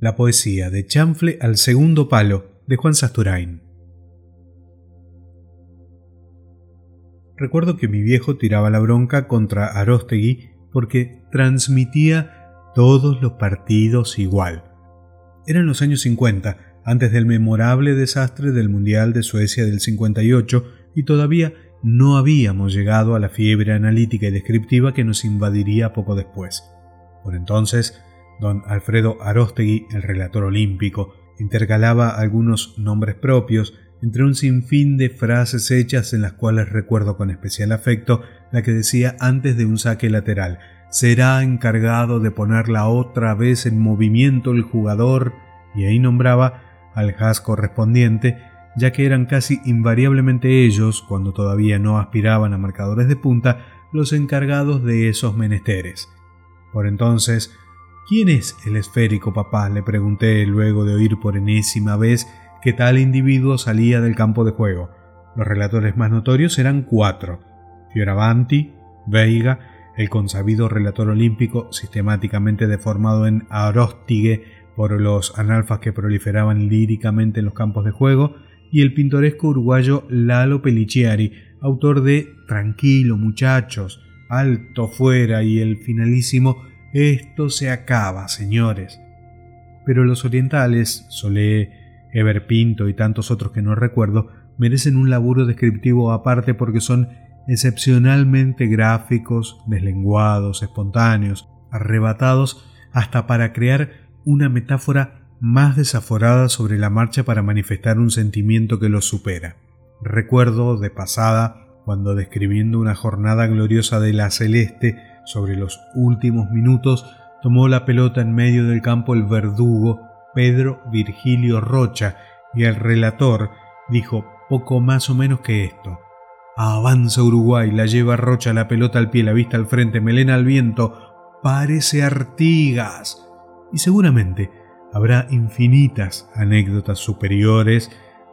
La poesía de Chanfle al segundo palo de Juan Sasturain. Recuerdo que mi viejo tiraba la bronca contra Arostegui porque transmitía todos los partidos igual. Eran los años 50, antes del memorable desastre del Mundial de Suecia del 58, y todavía no habíamos llegado a la fiebre analítica y descriptiva que nos invadiría poco después. Por entonces, Don Alfredo Arostegui, el relator olímpico, intercalaba algunos nombres propios entre un sinfín de frases hechas en las cuales recuerdo con especial afecto la que decía antes de un saque lateral será encargado de ponerla otra vez en movimiento el jugador y ahí nombraba al has correspondiente ya que eran casi invariablemente ellos, cuando todavía no aspiraban a marcadores de punta, los encargados de esos menesteres. Por entonces ¿Quién es el esférico, papá? le pregunté luego de oír por enésima vez que tal individuo salía del campo de juego. Los relatores más notorios eran cuatro: Fioravanti, Veiga, el consabido relator olímpico sistemáticamente deformado en Aróstigue por los analfas que proliferaban líricamente en los campos de juego, y el pintoresco uruguayo Lalo Peliciari, autor de Tranquilo, muchachos, Alto fuera y el finalísimo esto se acaba, señores. Pero los orientales, Solé, Eber Pinto y tantos otros que no recuerdo, merecen un laburo descriptivo aparte porque son excepcionalmente gráficos, deslenguados, espontáneos, arrebatados, hasta para crear una metáfora más desaforada sobre la marcha para manifestar un sentimiento que los supera. Recuerdo de pasada, cuando describiendo una jornada gloriosa de la celeste, sobre los últimos minutos tomó la pelota en medio del campo el verdugo Pedro Virgilio Rocha y el relator dijo poco más o menos que esto. Avanza Uruguay, la lleva Rocha la pelota al pie, la vista al frente, melena al viento, parece Artigas. Y seguramente habrá infinitas anécdotas superiores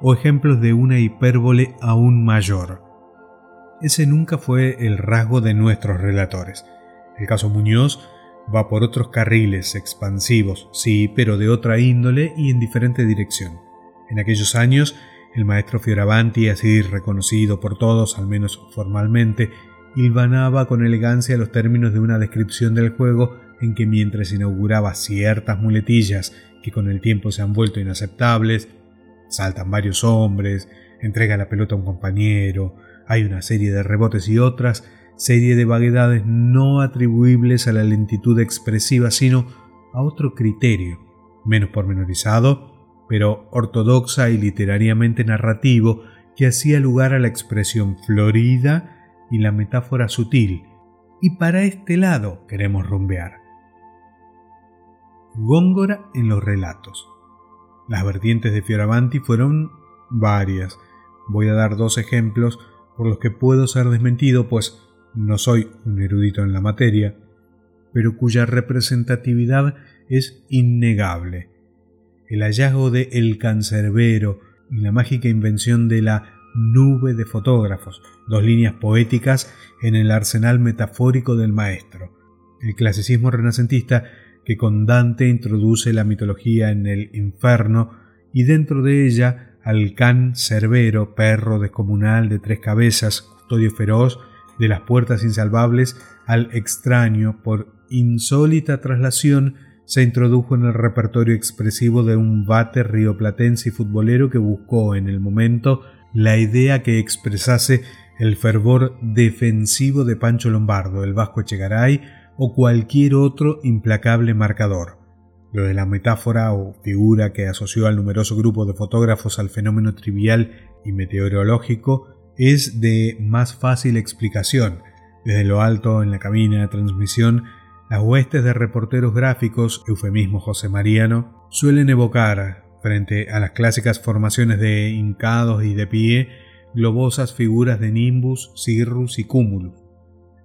o ejemplos de una hipérbole aún mayor. Ese nunca fue el rasgo de nuestros relatores. El caso Muñoz va por otros carriles expansivos, sí, pero de otra índole y en diferente dirección. En aquellos años, el maestro Fioravanti, así reconocido por todos, al menos formalmente, hilvanaba con elegancia los términos de una descripción del juego en que mientras inauguraba ciertas muletillas que con el tiempo se han vuelto inaceptables, saltan varios hombres, entrega la pelota a un compañero, hay una serie de rebotes y otras, serie de vaguedades no atribuibles a la lentitud expresiva, sino a otro criterio, menos pormenorizado, pero ortodoxa y literariamente narrativo, que hacía lugar a la expresión florida y la metáfora sutil. Y para este lado queremos rumbear. Góngora en los relatos. Las vertientes de Fioravanti fueron varias. Voy a dar dos ejemplos por los que puedo ser desmentido, pues no soy un erudito en la materia, pero cuya representatividad es innegable. El hallazgo de El Cancerbero y la mágica invención de la nube de fotógrafos, dos líneas poéticas en el arsenal metafórico del maestro. El clasicismo renacentista que con Dante introduce la mitología en el infierno y dentro de ella al can cerbero, perro descomunal de tres cabezas, custodio feroz de las puertas insalvables al extraño por insólita traslación se introdujo en el repertorio expresivo de un bate rioplatense y futbolero que buscó en el momento la idea que expresase el fervor defensivo de Pancho Lombardo, el Vasco Echegaray o cualquier otro implacable marcador. Lo de la metáfora o figura que asoció al numeroso grupo de fotógrafos al fenómeno trivial y meteorológico es de más fácil explicación. Desde lo alto en la cabina de transmisión, las huestes de reporteros gráficos, eufemismo José Mariano, suelen evocar, frente a las clásicas formaciones de hincados y de pie, globosas figuras de nimbus, cirrus y cúmulus.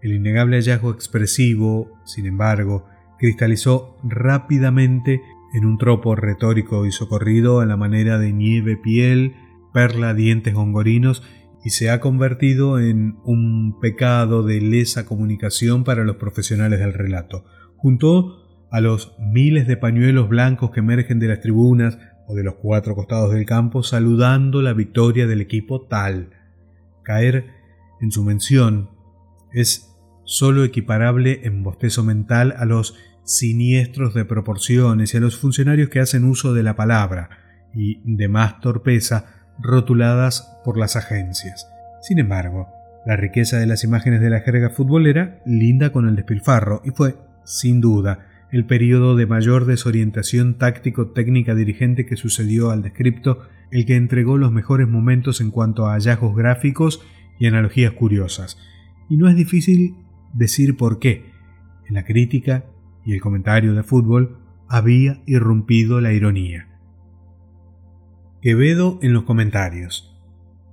El innegable hallazgo expresivo, sin embargo, cristalizó rápidamente en un tropo retórico y socorrido a la manera de nieve piel, perla dientes gongorinos y se ha convertido en un pecado de lesa comunicación para los profesionales del relato. Juntó a los miles de pañuelos blancos que emergen de las tribunas o de los cuatro costados del campo saludando la victoria del equipo tal. Caer en su mención es sólo equiparable en bostezo mental a los siniestros de proporciones y a los funcionarios que hacen uso de la palabra y de más torpeza rotuladas por las agencias. Sin embargo, la riqueza de las imágenes de la jerga futbolera linda con el despilfarro y fue, sin duda, el periodo de mayor desorientación táctico-técnica dirigente que sucedió al descripto, el que entregó los mejores momentos en cuanto a hallazgos gráficos y analogías curiosas. Y no es difícil decir por qué. En la crítica y el comentario de fútbol había irrumpido la ironía. Quevedo en los comentarios.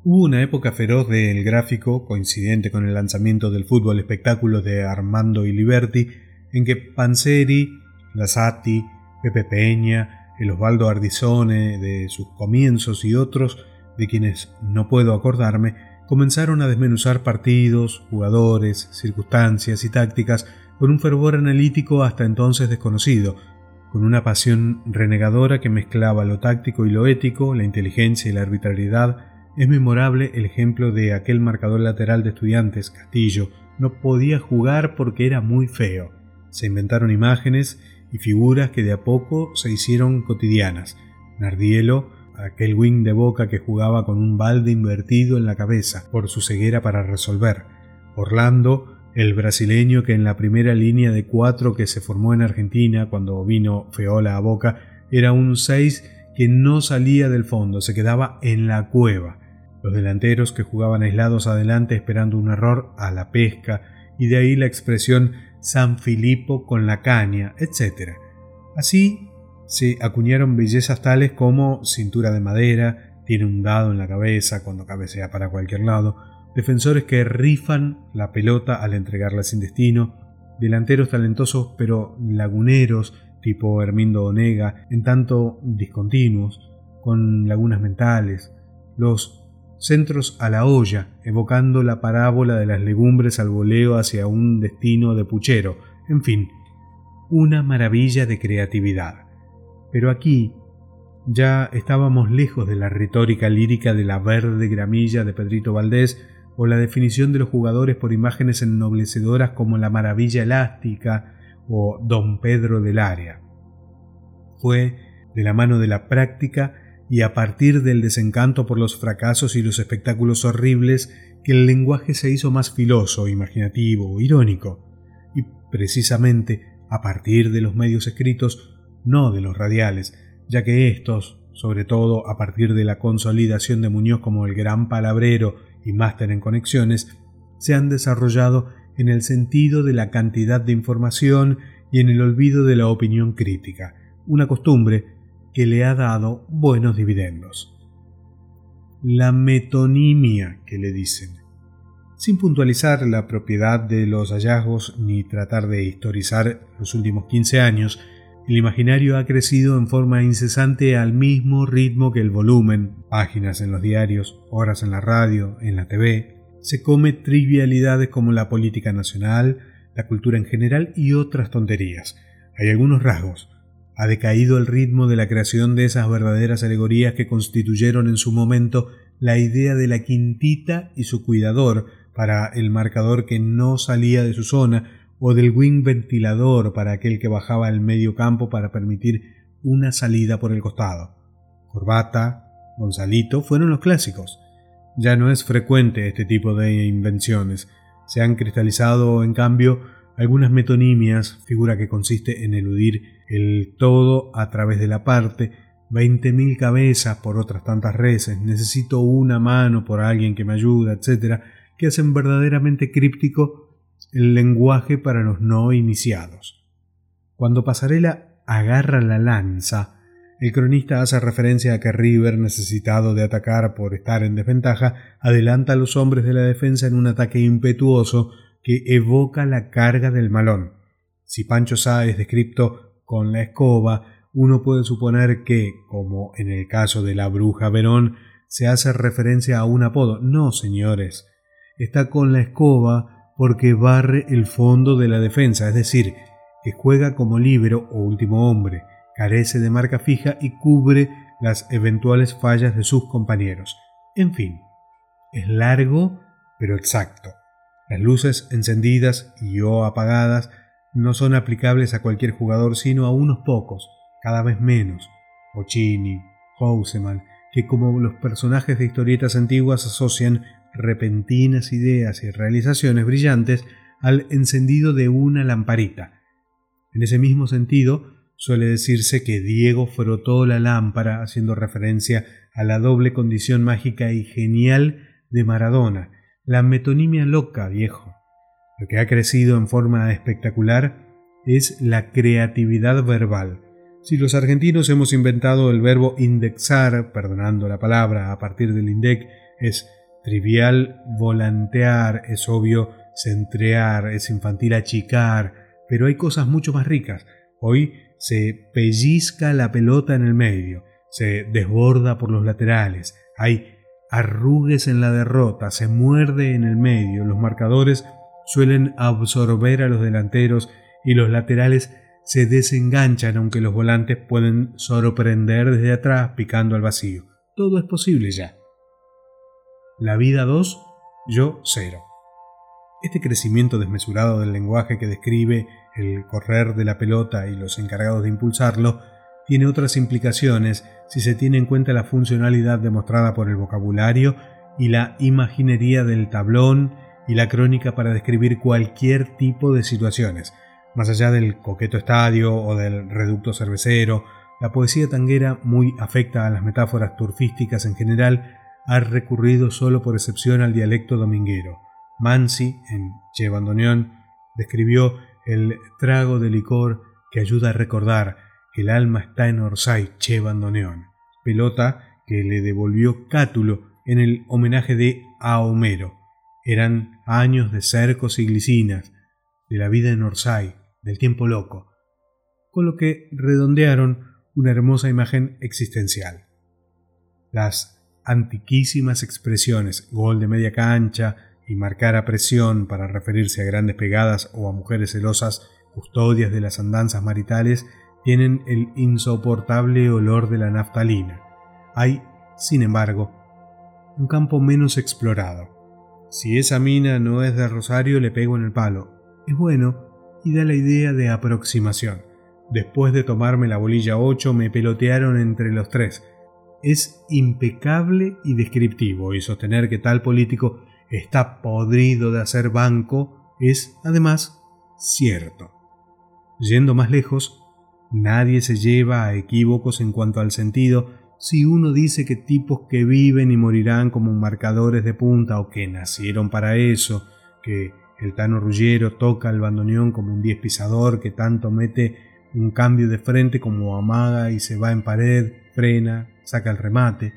Hubo una época feroz del gráfico, coincidente con el lanzamiento del fútbol espectáculo de Armando y Liberti, en que Panzeri, Lasati, Pepe Peña, el Osvaldo Ardizone de sus comienzos y otros, de quienes no puedo acordarme, comenzaron a desmenuzar partidos, jugadores, circunstancias y tácticas con un fervor analítico hasta entonces desconocido, con una pasión renegadora que mezclaba lo táctico y lo ético, la inteligencia y la arbitrariedad, es memorable el ejemplo de aquel marcador lateral de estudiantes, Castillo. No podía jugar porque era muy feo. Se inventaron imágenes y figuras que de a poco se hicieron cotidianas. Nardielo, aquel wing de boca que jugaba con un balde invertido en la cabeza por su ceguera para resolver. Orlando, el brasileño que en la primera línea de cuatro que se formó en Argentina cuando vino Feola a Boca era un seis que no salía del fondo, se quedaba en la cueva. Los delanteros que jugaban aislados adelante esperando un error a la pesca, y de ahí la expresión San Filipo con la caña, etc. Así se acuñaron bellezas tales como cintura de madera, tiene un dado en la cabeza cuando cabecea para cualquier lado, defensores que rifan la pelota al entregarla sin destino, delanteros talentosos pero laguneros, tipo Hermindo Onega, en tanto discontinuos, con lagunas mentales, los centros a la olla, evocando la parábola de las legumbres al voleo hacia un destino de puchero, en fin, una maravilla de creatividad. Pero aquí ya estábamos lejos de la retórica lírica de la verde gramilla de Pedrito Valdés, o la definición de los jugadores por imágenes ennoblecedoras como la maravilla elástica o Don Pedro del área. Fue de la mano de la práctica y a partir del desencanto por los fracasos y los espectáculos horribles que el lenguaje se hizo más filoso, imaginativo, irónico, y precisamente a partir de los medios escritos, no de los radiales, ya que estos, sobre todo a partir de la consolidación de Muñoz como el gran palabrero y máster en conexiones se han desarrollado en el sentido de la cantidad de información y en el olvido de la opinión crítica, una costumbre que le ha dado buenos dividendos. La metonimia que le dicen. Sin puntualizar la propiedad de los hallazgos ni tratar de historizar los últimos 15 años, el imaginario ha crecido en forma incesante al mismo ritmo que el volumen, páginas en los diarios, horas en la radio, en la TV. Se come trivialidades como la política nacional, la cultura en general y otras tonterías. Hay algunos rasgos. Ha decaído el ritmo de la creación de esas verdaderas alegorías que constituyeron en su momento la idea de la quintita y su cuidador para el marcador que no salía de su zona o del wing ventilador para aquel que bajaba al medio campo para permitir una salida por el costado. Corbata, Gonzalito fueron los clásicos. Ya no es frecuente este tipo de invenciones. Se han cristalizado, en cambio, algunas metonimias, figura que consiste en eludir el todo a través de la parte, veinte mil cabezas por otras tantas reces, necesito una mano por alguien que me ayuda, etc., que hacen verdaderamente críptico el lenguaje para los no iniciados. Cuando Pasarela agarra la lanza, el cronista hace referencia a que River, necesitado de atacar por estar en desventaja, adelanta a los hombres de la defensa en un ataque impetuoso que evoca la carga del malón. Si Pancho Sá es descrito con la escoba, uno puede suponer que, como en el caso de la bruja Verón, se hace referencia a un apodo. No, señores. Está con la escoba porque barre el fondo de la defensa, es decir, que juega como libero o último hombre, carece de marca fija y cubre las eventuales fallas de sus compañeros. En fin, es largo pero exacto. Las luces encendidas y o apagadas no son aplicables a cualquier jugador sino a unos pocos, cada vez menos. Ochini, Houseman, que como los personajes de historietas antiguas asocian repentinas ideas y realizaciones brillantes al encendido de una lamparita. En ese mismo sentido, suele decirse que Diego frotó la lámpara haciendo referencia a la doble condición mágica y genial de Maradona, la metonimia loca, viejo. Lo que ha crecido en forma espectacular es la creatividad verbal. Si los argentinos hemos inventado el verbo indexar, perdonando la palabra a partir del INDEC, es trivial volantear, es obvio centrear, es infantil achicar, pero hay cosas mucho más ricas. Hoy se pellizca la pelota en el medio, se desborda por los laterales, hay arrugues en la derrota, se muerde en el medio, los marcadores suelen absorber a los delanteros y los laterales se desenganchan aunque los volantes pueden sorprender desde atrás picando al vacío. Todo es posible ya. La vida 2, yo 0. Este crecimiento desmesurado del lenguaje que describe el correr de la pelota y los encargados de impulsarlo tiene otras implicaciones si se tiene en cuenta la funcionalidad demostrada por el vocabulario y la imaginería del tablón y la crónica para describir cualquier tipo de situaciones. Más allá del coqueto estadio o del reducto cervecero, la poesía tanguera, muy afecta a las metáforas turfísticas en general, ha recurrido solo por excepción al dialecto dominguero. Mansi, en Che Bandoneón, describió el trago de licor que ayuda a recordar, el alma está en Orsay, che bandoneón, pelota que le devolvió Cátulo en el homenaje de a Homero. Eran años de cercos y glicinas, de la vida en Orsay, del tiempo loco, con lo que redondearon una hermosa imagen existencial. Las antiquísimas expresiones gol de media cancha y marcar a presión para referirse a grandes pegadas o a mujeres celosas custodias de las andanzas maritales tienen el insoportable olor de la naftalina. Hay, sin embargo, un campo menos explorado. Si esa mina no es de Rosario, le pego en el palo. Es bueno y da la idea de aproximación. Después de tomarme la bolilla 8, me pelotearon entre los tres. Es impecable y descriptivo, y sostener que tal político está podrido de hacer banco es, además, cierto. Yendo más lejos, Nadie se lleva a equívocos en cuanto al sentido si uno dice que tipos que viven y morirán como marcadores de punta o que nacieron para eso, que el Tano Rullero toca el bandoneón como un diez pisador que tanto mete un cambio de frente como amaga y se va en pared, frena, saca el remate,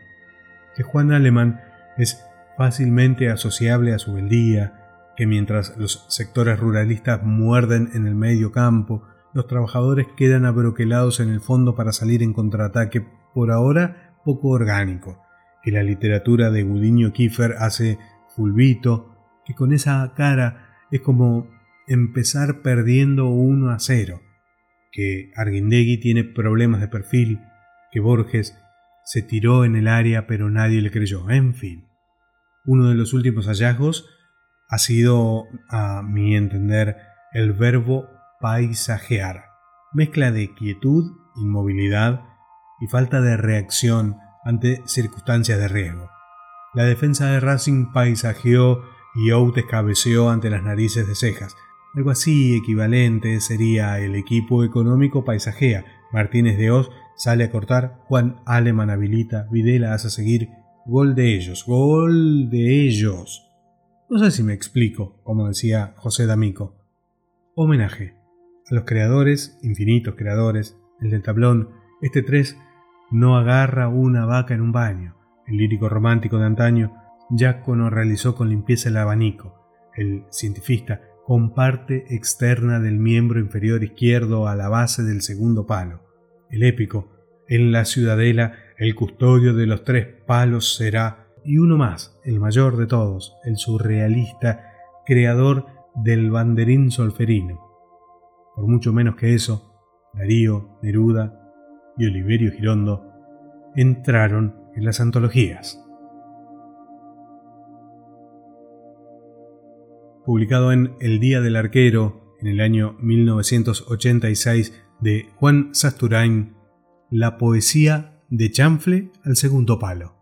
que Juan Alemán es fácilmente asociable a su beldía, que mientras los sectores ruralistas muerden en el medio campo, los trabajadores quedan abroquelados en el fondo para salir en contraataque, por ahora poco orgánico, que la literatura de Gudiño Kiefer hace fulvito, que con esa cara es como empezar perdiendo uno a cero, que Arguindegui tiene problemas de perfil, que Borges se tiró en el área pero nadie le creyó, en fin. Uno de los últimos hallazgos ha sido, a mi entender, el verbo paisajear, mezcla de quietud, inmovilidad y falta de reacción ante circunstancias de riesgo. La defensa de Racing paisajeó y Outes cabeceó ante las narices de cejas. Algo así equivalente sería el equipo económico paisajea. Martínez de Oz sale a cortar, Juan Aleman habilita, Videla hace seguir. Gol de ellos, gol de ellos. No sé si me explico, como decía José D'Amico. Homenaje a los creadores, infinitos creadores, el del tablón, este tres no agarra una vaca en un baño. El lírico romántico de antaño, Jaco no realizó con limpieza el abanico. El cientifista, con parte externa del miembro inferior izquierdo a la base del segundo palo. El épico, en la ciudadela, el custodio de los tres palos será, y uno más, el mayor de todos, el surrealista, creador del banderín solferino por mucho menos que eso, Darío, Neruda y Oliverio Girondo entraron en las antologías. Publicado en El Día del Arquero en el año 1986 de Juan Sasturain, La poesía de Chanfle al segundo palo.